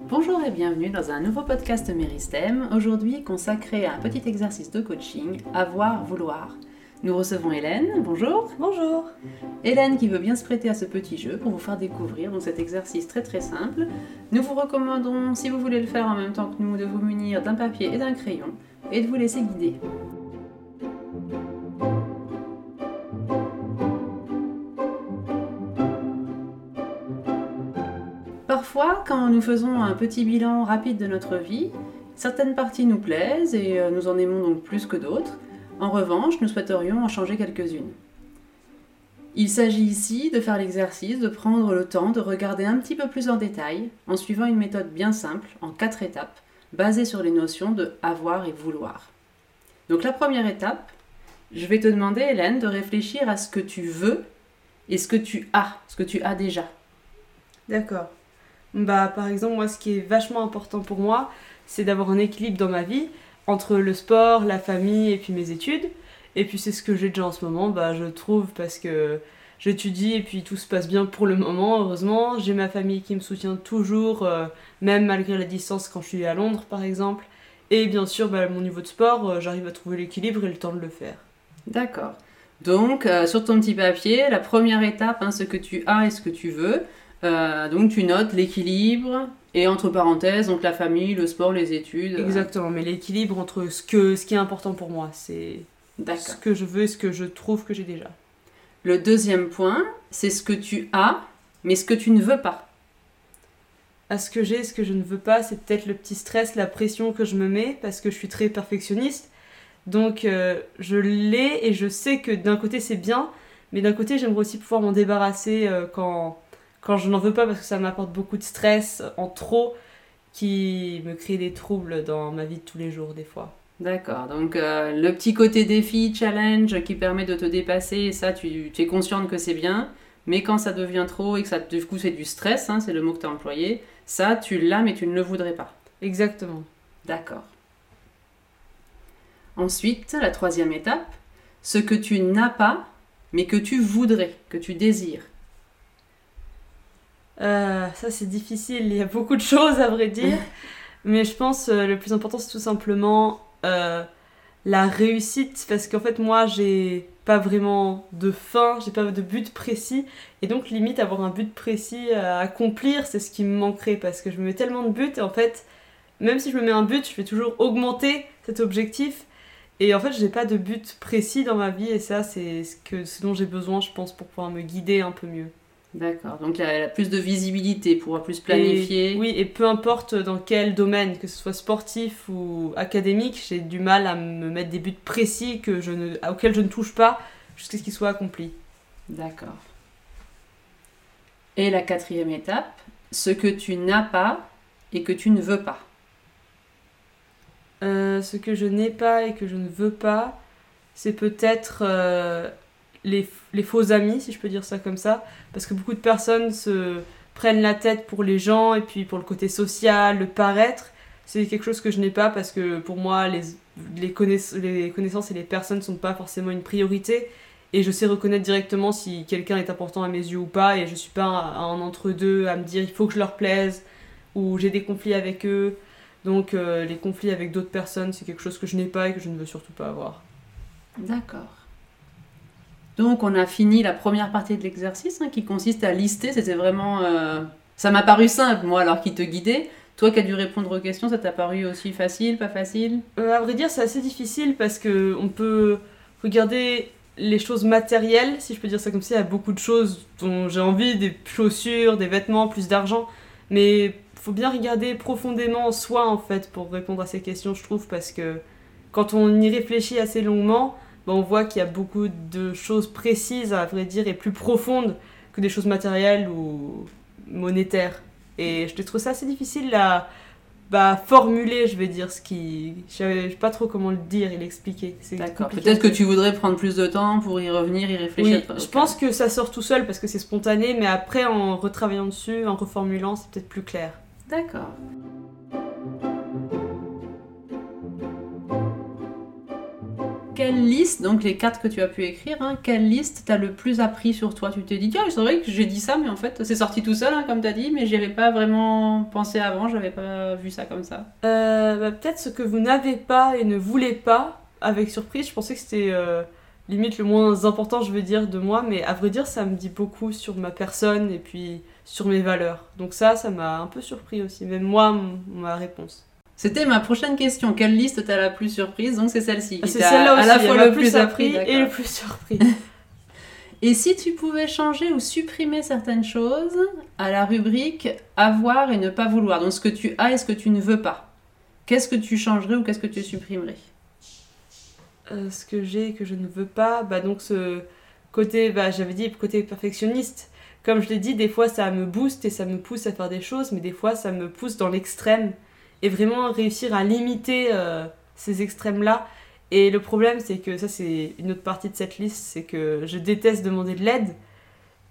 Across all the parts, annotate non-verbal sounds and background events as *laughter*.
Bonjour et bienvenue dans un nouveau podcast Méristem, aujourd'hui consacré à un petit exercice de coaching, avoir, vouloir. Nous recevons Hélène, bonjour. Bonjour. Hélène qui veut bien se prêter à ce petit jeu pour vous faire découvrir donc cet exercice très très simple. Nous vous recommandons, si vous voulez le faire en même temps que nous, de vous munir d'un papier et d'un crayon et de vous laisser guider. Parfois, quand nous faisons un petit bilan rapide de notre vie, certaines parties nous plaisent et euh, nous en aimons donc plus que d'autres. En revanche, nous souhaiterions en changer quelques-unes. Il s'agit ici de faire l'exercice de prendre le temps de regarder un petit peu plus en détail en suivant une méthode bien simple, en quatre étapes, basée sur les notions de avoir et vouloir. Donc la première étape, je vais te demander, Hélène, de réfléchir à ce que tu veux et ce que tu as, ce que tu as déjà. D'accord. Bah, par exemple, moi, ce qui est vachement important pour moi, c'est d'avoir un équilibre dans ma vie entre le sport, la famille et puis mes études. Et puis c'est ce que j'ai déjà en ce moment, bah, je trouve, parce que j'étudie et puis tout se passe bien pour le moment, heureusement. J'ai ma famille qui me soutient toujours, euh, même malgré la distance quand je suis à Londres, par exemple. Et bien sûr, bah, mon niveau de sport, euh, j'arrive à trouver l'équilibre et le temps de le faire. D'accord. Donc, euh, sur ton petit papier, la première étape, hein, ce que tu as et ce que tu veux. Euh, donc tu notes l'équilibre et entre parenthèses, donc la famille, le sport, les études. Exactement, mais l'équilibre entre ce, que, ce qui est important pour moi, c'est ce que je veux et ce que je trouve que j'ai déjà. Le deuxième point, c'est ce que tu as, mais ce que tu ne veux pas. À ce que j'ai, ce que je ne veux pas, c'est peut-être le petit stress, la pression que je me mets parce que je suis très perfectionniste. Donc euh, je l'ai et je sais que d'un côté c'est bien, mais d'un côté j'aimerais aussi pouvoir m'en débarrasser euh, quand, quand je n'en veux pas parce que ça m'apporte beaucoup de stress en trop qui me crée des troubles dans ma vie de tous les jours des fois. D'accord, donc euh, le petit côté défi, challenge qui permet de te dépasser, ça tu, es consciente que c'est bien, mais quand ça devient trop et que ça du coup c'est du stress, hein, c'est le mot que tu as employé, ça tu l'as mais tu ne le voudrais pas. Exactement. D'accord. Ensuite, la troisième étape, ce que tu n'as pas mais que tu voudrais, que tu désires. Euh, ça c'est difficile, il y a beaucoup de choses à vrai dire. Mais je pense euh, le plus important c'est tout simplement euh, la réussite. Parce qu'en fait moi j'ai pas vraiment de fin, j'ai pas de but précis. Et donc limite avoir un but précis à accomplir c'est ce qui me manquerait. Parce que je me mets tellement de buts et en fait même si je me mets un but je vais toujours augmenter cet objectif. Et en fait j'ai pas de but précis dans ma vie. Et ça c'est ce, que, ce dont j'ai besoin je pense pour pouvoir me guider un peu mieux. D'accord, donc elle a plus de visibilité, pour plus planifier. oui, et peu importe dans quel domaine, que ce soit sportif ou académique, j'ai du mal à me mettre des buts précis que je ne, auxquels je ne touche pas jusqu'à ce qu'ils soient accomplis. D'accord. Et la quatrième étape, ce que tu n'as pas et que tu ne veux pas. Euh, ce que je n'ai pas et que je ne veux pas, c'est peut-être euh, les, faux amis, si je peux dire ça comme ça, parce que beaucoup de personnes se prennent la tête pour les gens et puis pour le côté social, le paraître. C'est quelque chose que je n'ai pas parce que pour moi, les, les, les connaissances et les personnes ne sont pas forcément une priorité. Et je sais reconnaître directement si quelqu'un est important à mes yeux ou pas. Et je suis pas en entre-deux à me dire il faut que je leur plaise ou j'ai des conflits avec eux. Donc euh, les conflits avec d'autres personnes, c'est quelque chose que je n'ai pas et que je ne veux surtout pas avoir. D'accord. Donc on a fini la première partie de l'exercice hein, qui consiste à lister. C'était vraiment... Euh, ça m'a paru simple, moi, alors qu'il te guidait. Toi qui as dû répondre aux questions, ça t'a paru aussi facile, pas facile? Euh, À vrai dire, c'est assez difficile parce que on peut regarder les choses matérielles, si je peux dire ça comme ça. Il y a beaucoup de choses dont j'ai envie, des chaussures, des vêtements, plus d'argent. Mais faut bien regarder profondément soi, en fait, pour répondre à ces questions, je trouve, parce que quand on y réfléchit assez longuement, bah, on voit qu'il y a beaucoup de choses précises, à vrai dire, et plus profondes que des choses matérielles ou monétaires. Et je trouve ça assez difficile à bah, formuler, je vais dire, ce qui. Je sais pas trop comment le dire et l'expliquer. D'accord. Peut-être que tu voudrais prendre plus de temps pour y revenir, y réfléchir. Oui, je pense que ça sort tout seul parce que c'est spontané, mais après, en retravaillant dessus, en reformulant, c'est peut-être plus clair. D'accord. Quelle liste, donc les quatre que tu as pu écrire, hein, quelle liste t'as le plus appris sur toi? Tu t'es dit, tiens, c'est vrai que j'ai dit ça, mais en fait, c'est sorti tout seul, hein, comme t'as dit, mais j'y avais pas vraiment pensé avant, j'avais pas vu ça comme ça. Euh, bah, Peut-être ce que vous n'avez pas et ne voulez pas, avec surprise, je pensais que c'était euh, limite le moins important, je veux dire, de moi, mais à vrai dire, ça me dit beaucoup sur ma personne et puis sur mes valeurs. Donc ça, ça m'a un peu surpris aussi, même moi, ma réponse. C'était ma prochaine question. Quelle liste t'as la plus surprise? Donc c'est celle-ci. Ah, C'est celle-là aussi, à la fois le plus appris et le plus surpris. *laughs* Et si tu pouvais changer ou supprimer certaines choses à la rubrique avoir et ne pas vouloir, donc ce que tu as et ce que tu ne veux pas, qu'est-ce que tu changerais ou qu'est-ce que tu supprimerais? Euh, ce que j'ai et que je ne veux pas, bah donc ce côté, bah j'avais dit côté perfectionniste. Comme je l'ai dit, des fois ça me booste et ça me pousse à faire des choses, mais des fois ça me pousse dans l'extrême. Et vraiment réussir à limiter euh, ces extrêmes-là. Et le problème, c'est que ça, c'est une autre partie de cette liste, c'est que je déteste demander de l'aide.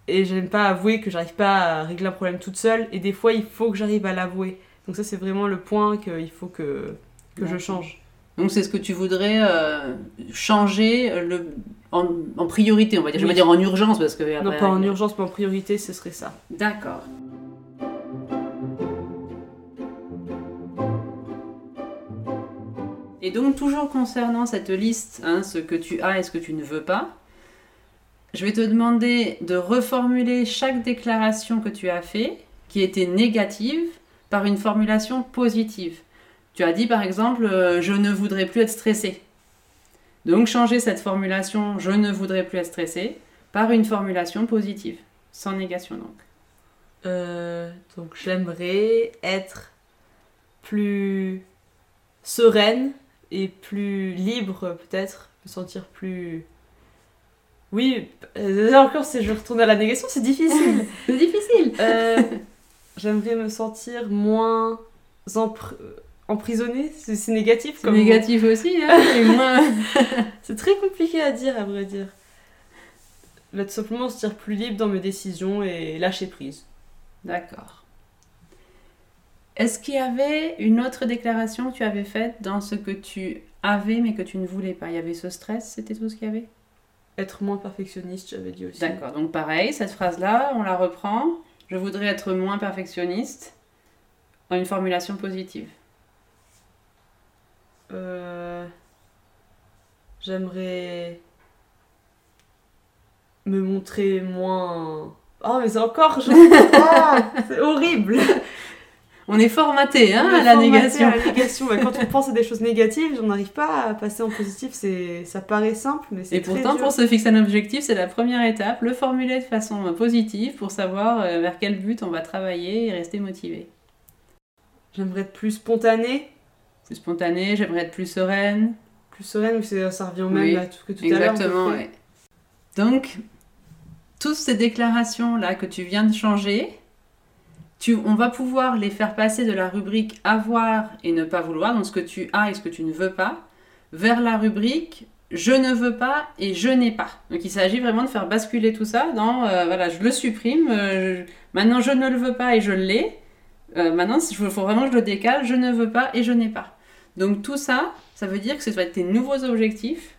Et j'aime pas avouer que j'arrive pas à régler un problème toute seule. Et des fois, il faut que j'arrive à l'avouer. Donc ça, c'est vraiment le point qu'il faut que, que je change. Donc c'est ce que tu voudrais euh, changer euh, le, en, en priorité, on va dire. Je vais dire en urgence parce que... Non, pas en urgence, mais en priorité, ce serait ça. D'accord. Et donc, toujours concernant cette liste, hein, ce que tu as et ce que tu ne veux pas, je vais te demander de reformuler chaque déclaration que tu as fait, qui était négative, par une formulation positive. Tu as dit par exemple, euh, je ne voudrais plus être stressé. Donc, changer cette formulation, je ne voudrais plus être stressé, par une formulation positive, sans négation donc. Euh, donc j'aimerais être plus sereine et plus libre peut-être, me sentir plus... Oui, euh, là *laughs* encore si je retourne à la négation, c'est difficile. *laughs* C'est difficile. Euh, j'aimerais me sentir moins empr- emprisonnée, c'est négatif C'est négatif aussi, hein. *laughs* C'est très compliqué à dire à vrai dire. Là, tout simplement se sentir plus libre dans mes décisions et lâcher prise. D'accord. Est-ce qu'il y avait une autre déclaration que tu avais faite dans ce que tu avais mais que tu ne voulais pas? Il y avait ce stress, c'était tout ce qu'il y avait? Être moins perfectionniste, j'avais dit aussi. D'accord, donc pareil, cette phrase-là, on la reprend. Je voudrais être moins perfectionniste en une formulation positive. Euh, J'aimerais me montrer moins. Oh, mais encore. je- *laughs* Ah, c'est horrible. On est formaté hein, à la négation. à la négation. Ouais, quand on *laughs* pense à des choses négatives, on n'arrive pas à passer en positif. C'est, ça paraît simple, mais c'est Et très pourtant, dur. pour se fixer un objectif, c'est la première étape, le formuler de façon positive pour savoir euh, vers quel but on va travailler et rester motivé. J'aimerais être plus spontanée, Plus spontané, j'aimerais être plus sereine. plus sereine, c'est- ça revient au même Oui, là, tout, que tout à l'heure. à Exactement, près. ouais. Donc, toutes ces déclarations-là que tu viens de changer, on va pouvoir les faire passer de la rubrique avoir et ne pas vouloir, donc ce que tu as et ce que tu ne veux pas, vers la rubrique je ne veux pas et je n'ai pas. Donc il s'agit vraiment de faire basculer tout ça dans, euh, voilà, je le supprime, euh, maintenant je ne le veux pas et je l'ai, Euh, maintenant il faut vraiment que je le décale, je ne veux pas et je n'ai pas. Donc tout ça, ça veut dire que ce va être tes nouveaux objectifs,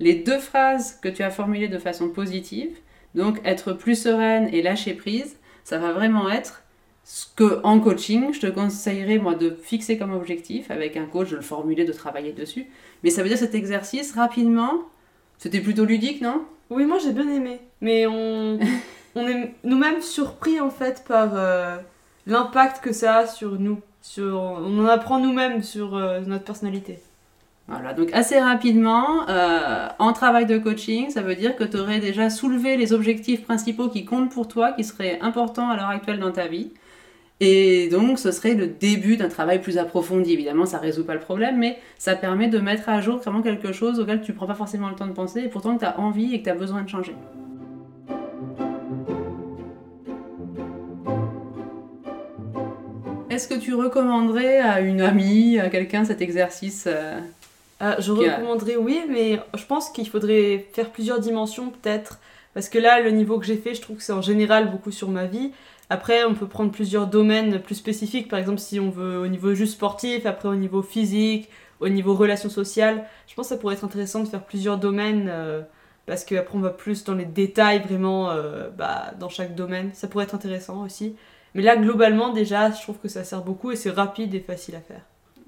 les deux phrases que tu as formulées de façon positive, donc être plus sereine et lâcher prise, ça va vraiment être ce que en coaching, je te conseillerais moi de fixer comme objectif avec un coach, de le formuler, de travailler dessus. Mais ça veut dire cet exercice rapidement, c'était plutôt ludique, non? Oui, moi j'ai bien aimé. Mais on, *laughs* on est nous-mêmes surpris en fait par euh, l'impact que ça a sur nous. Sur, on en apprend nous-mêmes sur euh, notre personnalité. Voilà, donc assez rapidement, euh, en travail de coaching, ça veut dire que tu aurais déjà soulevé les objectifs principaux qui comptent pour toi, qui seraient importants à l'heure actuelle dans ta vie. Et donc, ce serait le début d'un travail plus approfondi. Évidemment, ça résout pas le problème, mais ça permet de mettre à jour vraiment quelque chose auquel tu prends pas forcément le temps de penser, et pourtant que tu as envie et que tu as besoin de changer. Est-ce que tu recommanderais à une amie, à quelqu'un cet exercice euh, Ah, je recommanderais oui, mais je pense qu'il faudrait faire plusieurs dimensions peut-être. Parce que là, le niveau que j'ai fait, je trouve que c'est en général beaucoup sur ma vie. Après, on peut prendre plusieurs domaines plus spécifiques. Par exemple, si on veut au niveau juste sportif, après au niveau physique, au niveau relations sociales, je pense que ça pourrait être intéressant de faire plusieurs domaines parce qu'après on va plus dans les détails vraiment bah, dans chaque domaine. Ça pourrait être intéressant aussi. Mais là, globalement, déjà, je trouve que ça sert beaucoup et c'est rapide et facile à faire.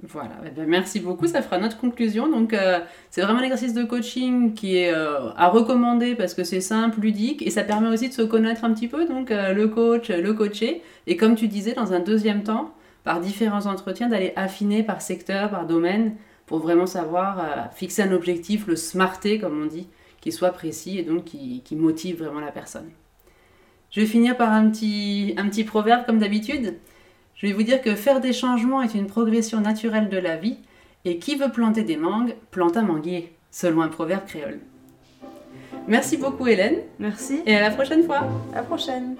Voilà, eh ben, merci beaucoup, ça fera notre conclusion. Donc euh, c'est vraiment un exercice de coaching qui est euh, à recommander parce que c'est simple, ludique et ça permet aussi de se connaître un petit peu, donc euh, le coach, le coaché. Et comme tu disais, dans un deuxième temps, par différents entretiens, d'aller affiner par secteur, par domaine, pour vraiment savoir fixer un objectif, le smarter comme on dit, qui soit précis et donc qui, motive vraiment la personne. Je vais finir par un petit proverbe comme d'habitude. Je vais vous dire que faire des changements est une progression naturelle de la vie, et qui veut planter des mangues, plante un manguier, selon un proverbe créole. Merci beaucoup Hélène. Merci. Et à la prochaine fois. À la prochaine.